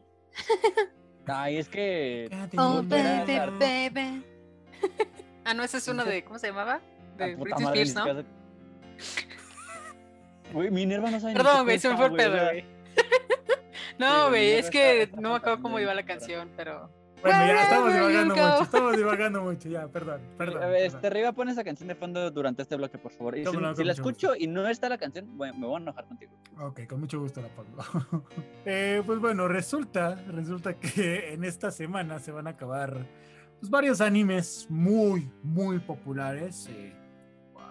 Ay, es que. Oh, baby, baby. ah, no, esa es una de. ¿Cómo se llamaba? De British Spears, ¿no? Güey, Minerva no sabe Perdón, güey, se me fue el pedo, güey. no, güey, es que no me acuerdo cómo iba la canción, pero Bueno, ya estamos divagando mucho, estamos divagando mucho, ya, perdón, perdón. A ver, este, arriba pon esa canción de fondo durante este bloque, por favor. Y si, la escucho y no está la canción, me voy a enojar contigo. Ok, con mucho gusto la pongo. eh, pues bueno, resulta, resulta que en esta semana se van a acabar pues, varios animes muy, muy populares. Eh,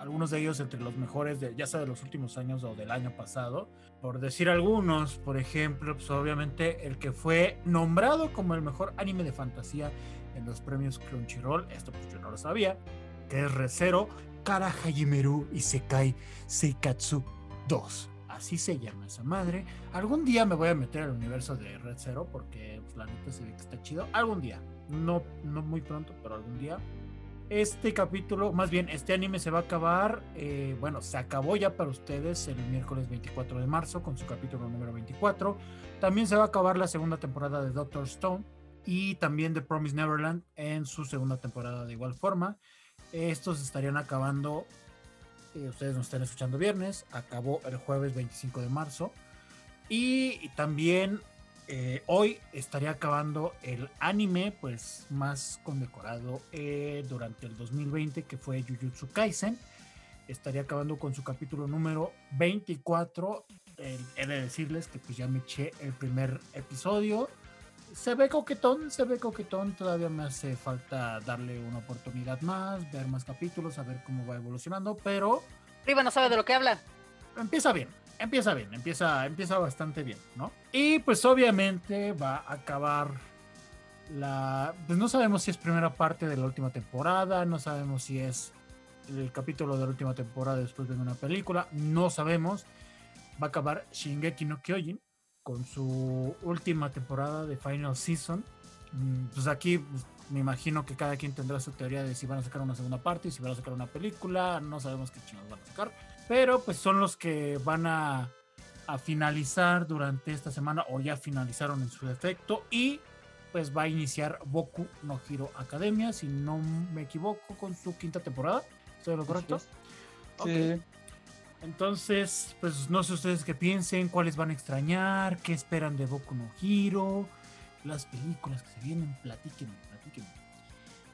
algunos de ellos entre los mejores, ya sea de los últimos años o del año pasado. Por decir algunos, por ejemplo, pues obviamente el que fue nombrado como el mejor anime de fantasía en los premios Crunchyroll, esto pues yo no lo sabía, que es Recero Kara Hajimeru Isekai Seikatsu 2. Así se llama esa madre. Algún día me voy a meter al universo de Red Zero porque pues, la neta se ve que está chido. Algún día. No, no muy pronto, pero algún día. Este capítulo, más bien, este anime se va a acabar, eh, bueno, se acabó ya para ustedes el miércoles 24 de marzo con su capítulo número 24. También se va a acabar la segunda temporada de Doctor Stone y también de Promise Neverland en su segunda temporada de igual forma. Estos estarían acabando, eh, ustedes nos están escuchando viernes, acabó el jueves 25 de marzo. Y también eh, hoy estaría acabando el anime pues más condecorado eh, durante el 2020 que fue Jujutsu Kaisen. Estaría acabando con su capítulo número 24. he de decirles que pues ya me eché el primer episodio. Se ve coquetón, se ve coquetón. Todavía me hace falta darle una oportunidad más, ver más capítulos, a ver cómo va evolucionando, pero... Riva no sabe de lo que habla. Empieza bien, empieza bien, empieza, empieza bastante bien, ¿no? Y pues obviamente va a acabar la... Pues no sabemos si es primera parte de la última temporada, no sabemos si es el capítulo de la última temporada después de una película, no sabemos. Va a acabar Shingeki no Kyojin con su última temporada de Final Season. Mm, pues aquí pues, me imagino que cada quien tendrá su teoría de si van a sacar una segunda parte, y si van a sacar una película, no sabemos qué chingados van a sacar pero pues son los que van a, finalizar durante esta semana o ya finalizaron en su defecto y pues va a iniciar Boku no Hero Academia, si no me equivoco, con su quinta temporada. ¿Estoy lo correcto? Sí. Entonces, pues no sé ustedes qué piensen, cuáles van a extrañar, qué esperan de Boku no Hero, las películas que se vienen, platíquenme, platíquenme.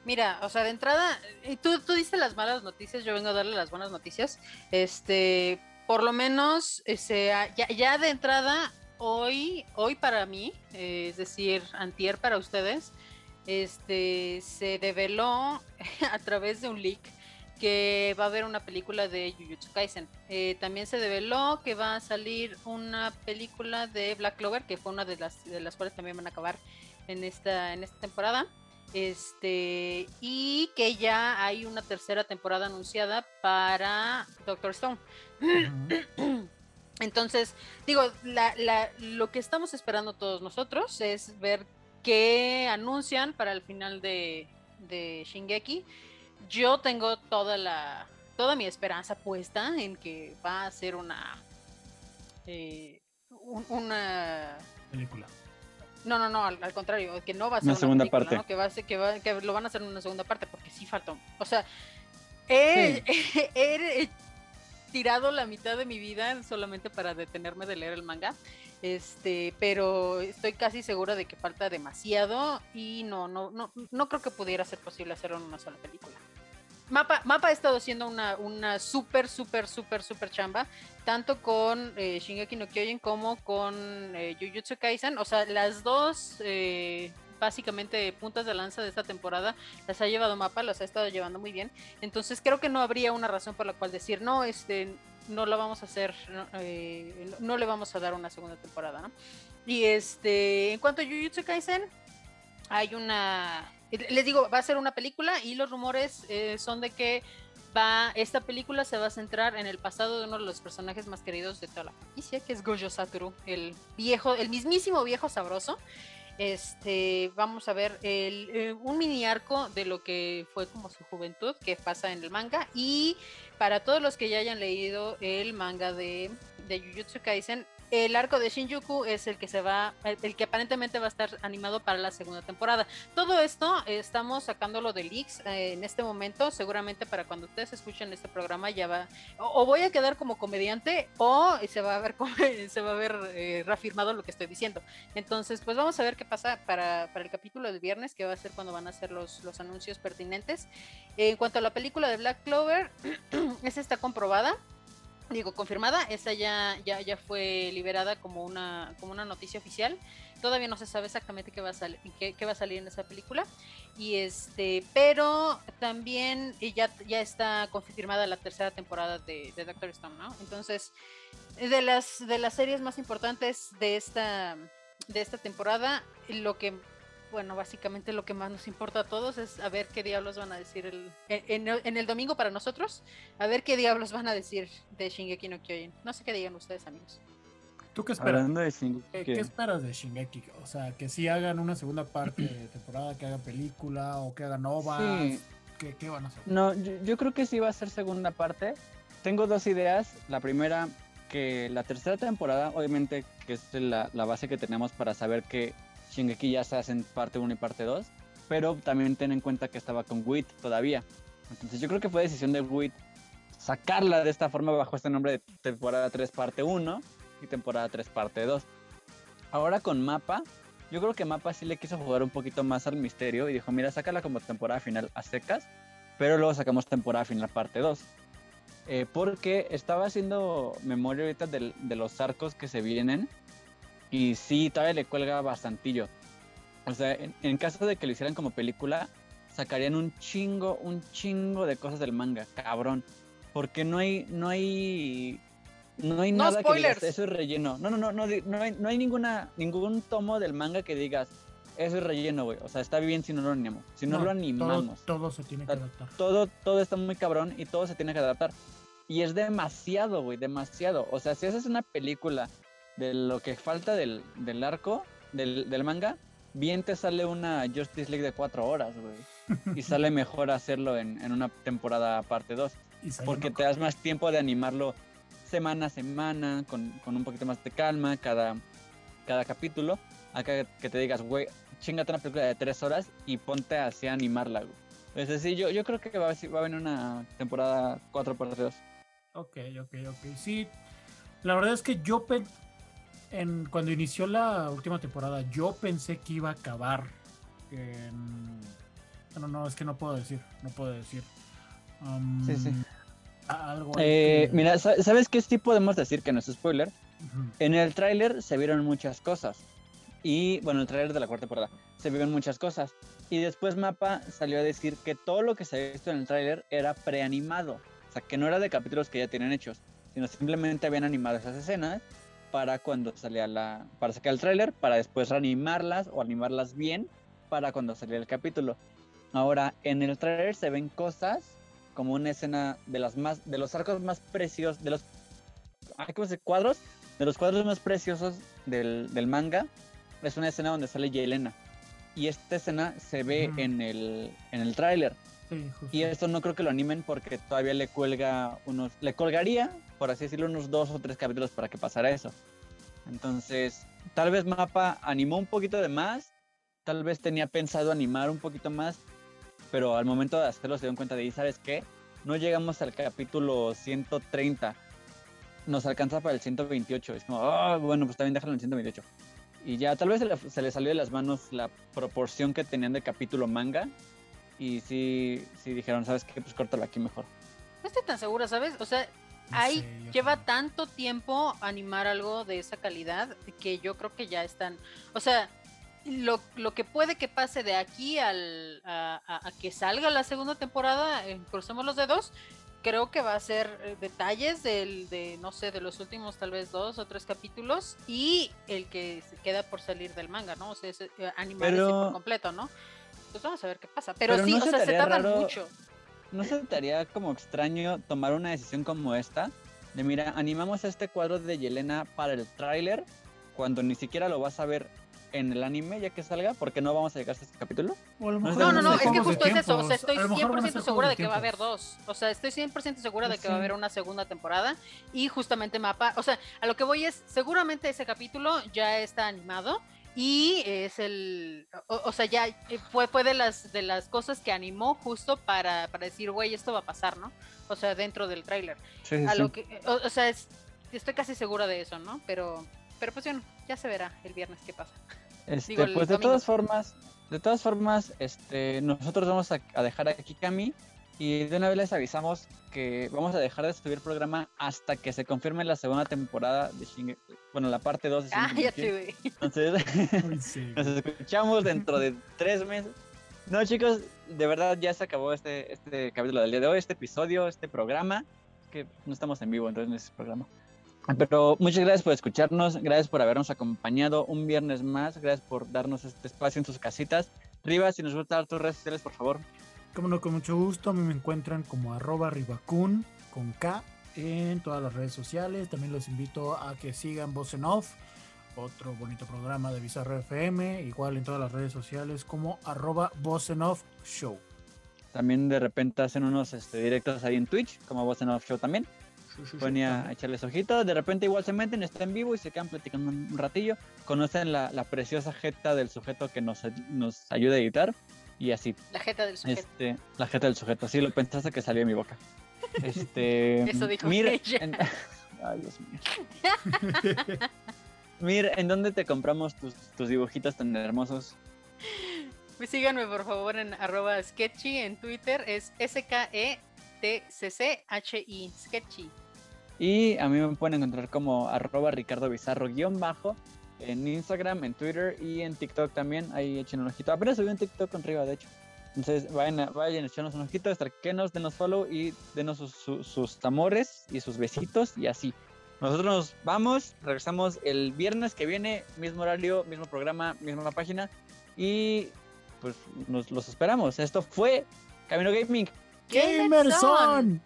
Mira, o sea, de entrada, tú, tú diste las malas noticias, yo vengo a darle las buenas noticias. Este, por lo menos, ese, ya, ya de entrada, hoy, hoy para mí, eh, es decir, antier para ustedes, este, se develó a través de un leak que va a haber una película de Jujutsu Kaisen. Eh, también se develó que va a salir una película de Black Clover, que fue una de las, de las cuales también van a acabar en esta, en esta temporada. Este, y que ya hay una tercera temporada anunciada para Doctor Stone. Entonces, digo, lo que estamos esperando todos nosotros es ver qué anuncian para el final de, de Shingeki. Yo tengo toda la toda mi esperanza puesta en que va a ser una eh, una película no, no, no, al, contrario, que no va a ser una, segunda parte. Que, va a ser, que, que lo van a hacer en una segunda parte, porque sí faltó. O sea, he, he, tirado la mitad de mi vida solamente para detenerme de leer el manga. Este, pero estoy casi segura de que falta demasiado y no, no, no, no creo que pudiera ser posible hacerlo en una sola película. Mapa, Mapa ha estado haciendo una, una súper, súper, súper, súper chamba, tanto con eh, Shingeki no Kyojin como con eh, Jujutsu Kaisen. O sea, las dos, eh, básicamente, puntas de lanza de esta temporada las ha llevado Mapa, las ha estado llevando muy bien. Entonces, creo que no habría una razón por la cual decir, no, este, no la vamos a hacer, no, eh, le vamos a dar una segunda temporada, ¿no? Y este, en cuanto a Jujutsu Kaisen, hay una les digo, va a ser una película y los rumores eh, son de que va, esta película se va a centrar en el pasado de uno de los personajes más queridos de toda la franquicia, que es Gojo Satoru, el viejo, el mismísimo viejo sabroso. Este, vamos a ver eh, un mini arco de lo que fue como su juventud que pasa en el manga y para todos los que ya hayan leído el manga de, de Kaisen, el arco de Shinjuku es el que se va, el, que aparentemente va a estar animado para la segunda temporada. Todo esto estamos sacándolo de leaks eh, en este momento, seguramente para cuando ustedes escuchen este programa ya va, o, voy a quedar como comediante o se va a ver, se va a ver eh, reafirmado lo que estoy diciendo. Entonces, pues vamos a ver qué pasa para, para, el capítulo del viernes, que va a ser cuando van a hacer los, los anuncios pertinentes. en cuanto a la película de Black Clover, esa está comprobada digo, confirmada, esa ya, ya, ya fue liberada como una, como una noticia oficial. Todavía no se sabe exactamente qué va a salir, qué, va a salir en esa película. Y este, pero también ya, ya está confirmada la tercera temporada de, de Doctor Stone, ¿no? Entonces, de las, de las series más importantes de esta, de esta temporada, lo que bueno, básicamente lo que más nos importa a todos es a ver qué diablos van a decir el, en, el domingo para nosotros, a ver qué diablos van a decir de Shingeki no Kyojin. No sé qué digan ustedes, amigos. ¿Tú qué esperas? ¿Qué, esperas de Shingeki? O sea, que si hagan una segunda parte de temporada, que hagan película o que hagan ovas. ¿Qué, van a hacer? No, yo, creo que sí va a ser segunda parte. Tengo dos ideas. La primera, que la tercera temporada, obviamente, que es la, la base que tenemos para saber que Shingeki ya se hacen parte 1 y parte 2, pero también ten en cuenta que estaba con WIT todavía. Entonces yo creo que fue decisión de WIT sacarla de esta forma bajo este nombre de temporada 3 parte 1 y temporada 3 parte 2. Ahora con Mapa, yo creo que Mapa sí le quiso jugar un poquito más al misterio y dijo, mira, sácala como temporada final a secas, pero luego sacamos temporada final parte 2. Eh, porque estaba haciendo memoria ahorita de, de los arcos que se vienen y sí, todavía le cuelga bastantillo. O sea, en, caso de que lo hicieran como película, sacarían un chingo, un chingo de cosas del manga, cabrón. Porque no hay, no hay, no hay nada que digas, eso es relleno. No, no, no, no, no hay, no hay ninguna, ningún tomo del manga que digas, eso es relleno, güey. O sea, está bien si no lo animamos. Si no, lo animamos. Todo, se tiene que adaptar. Todo, todo está muy cabrón y todo se tiene que adaptar. Y es demasiado, güey, demasiado. O sea, si haces una película de lo que falta del, del arco, del, del, manga, bien te sale una Justice League de cuatro horas, güey. Y sale mejor hacerlo en, en una temporada parte 2. Porque te das más tiempo de animarlo semana a semana, con, con, un poquito más de calma cada, cada capítulo. Acá que te digas, güey, chingate una película de tres horas y ponte así a animarla, güey. Es decir, yo, yo creo que va, va a venir una temporada 4 parte 2. Ok, ok, ok. Sí, la verdad es que yo en, cuando inició la última temporada, yo pensé que iba a acabar en... Bueno, no, es que no puedo decir, no puedo decir. Um, sí, sí. Algo eh, Mira, ¿sabes qué sí podemos decir que no es spoiler? En el tráiler se vieron muchas cosas. Y bueno, el tráiler de la cuarta temporada se vieron muchas cosas. Y después Mapa salió a decir que todo lo que se había visto en el tráiler era preanimado. O sea, que no era de capítulos que ya tienen hechos, sino simplemente habían animado esas escenas para cuando salía la. para sacar el tráiler, para después reanimarlas o animarlas bien para cuando salía el capítulo. Ahora, en el tráiler se ven cosas como una escena de las más. de los arcos más preciosos. de los. ¿cómo se cuadros? De los cuadros más preciosos del, manga. Es una escena donde sale Yelena. Y esta escena se ve en el, en el tráiler. y esto no creo que lo animen porque todavía le cuelga unos. Le colgaría por así decirlo, unos dos o tres capítulos para que pasara eso. Entonces, tal vez Mapa animó un poquito de más, tal vez tenía pensado animar un poquito más, pero al momento de hacerlo se dieron cuenta de, ¿y sabes qué? No llegamos al capítulo 130, nos alcanza para el 128. Es como, oh, bueno, pues también déjalo en el 128. Y ya tal vez se le, se le, salió de las manos la proporción que tenían de capítulo manga. Y sí, sí dijeron, ¿sabes qué? Pues córtalo aquí mejor. No estoy tan segura, ¿sabes? O sea, hay, lleva tanto tiempo animar algo de esa calidad que yo creo que ya están, o sea, lo, lo que puede que pase de aquí al, a, que salga la segunda temporada, eh, crucemos los dedos, creo que va a ser eh, detalles del, de, no sé, de los últimos tal vez dos o tres capítulos y el que se queda por salir del manga, ¿no? O sea, eh, animar ese por completo, ¿no? Pues vamos a ver qué pasa. Pero, sí, o sea, se tardan mucho. ¿No se te haría como extraño tomar una decisión como esta? De mira, animamos este cuadro de Yelena para el tráiler cuando ni siquiera lo vas a ver en el anime ya que salga, porque no vamos a llegar a este capítulo. No, no, no, es que justo es eso. O sea, estoy 100% segura de que va a haber dos. O sea, estoy 100% segura de que va a haber una segunda temporada. Y justamente mapa. O sea, a lo que voy es, seguramente ese capítulo ya está animado. Y es el, o, sea, ya fue, fue de las de las cosas que animó justo para, para decir, güey, esto va a pasar, ¿no? O sea, dentro del tráiler. a lo que, o, sea, estoy casi segura de eso, ¿no? Pero, pero pues bueno, ya se verá el viernes qué pasa. Este, pues de todas formas, de todas formas, este, nosotros vamos a, dejar aquí Cami y de una vez les avisamos que vamos a dejar de subir el programa hasta que se confirme la segunda temporada de Shingeki, bueno, la parte 2 de Ah, ya te Entonces, nos escuchamos dentro de tres meses. No, chicos, de verdad ya se acabó este, este capítulo del día de hoy, este episodio, este programa. Que no estamos en vivo, entonces no es programa. Pero muchas gracias por escucharnos, gracias por habernos acompañado un viernes más, gracias por darnos este espacio en sus casitas. Rivas, si nos gusta dar tus redes sociales, por favor. Como no, con mucho gusto. A mí me encuentran como arroba ribacun con K en todas las redes sociales. También los invito a que sigan Voz en Off, otro bonito programa de Bizarro FM, igual en todas las redes sociales como arroba Voz en Off Show. También de repente hacen unos este, directos ahí en Twitch, como Voz en Off Show también. Ponía a echarles ojitos, de repente igual se meten, están en vivo y se quedan platicando un ratillo, conocen la, preciosa jeta del sujeto que nos, nos ayuda a editar y así. La jeta del sujeto. Este, la jeta del sujeto, sí, lo pensaste que salió de mi boca. Este, Eso dijo Mir, En... Ay, Dios mío. Mir, ¿en dónde te compramos tus, tus dibujitos tan hermosos? Pues síganme por favor en arroba sketchy en Twitter, es S-K-E-T-C-C-H-I, sketchy. Y a mí me pueden encontrar como arroba Ricardo Bizarro guion bajo en Instagram, en Twitter y en TikTok también. Ahí echen un ojito. Apenas subí un TikTok con Riva, de hecho. Entonces vayan, a, vayan a echarnos un ojito, estraquenos, denos follow y denos sus, sus, amores y sus besitos y así. Nosotros nos vamos, regresamos el viernes que viene, mismo horario, mismo programa, misma página y pues nos los esperamos. Esto fue Camino Gaming. Gamerson.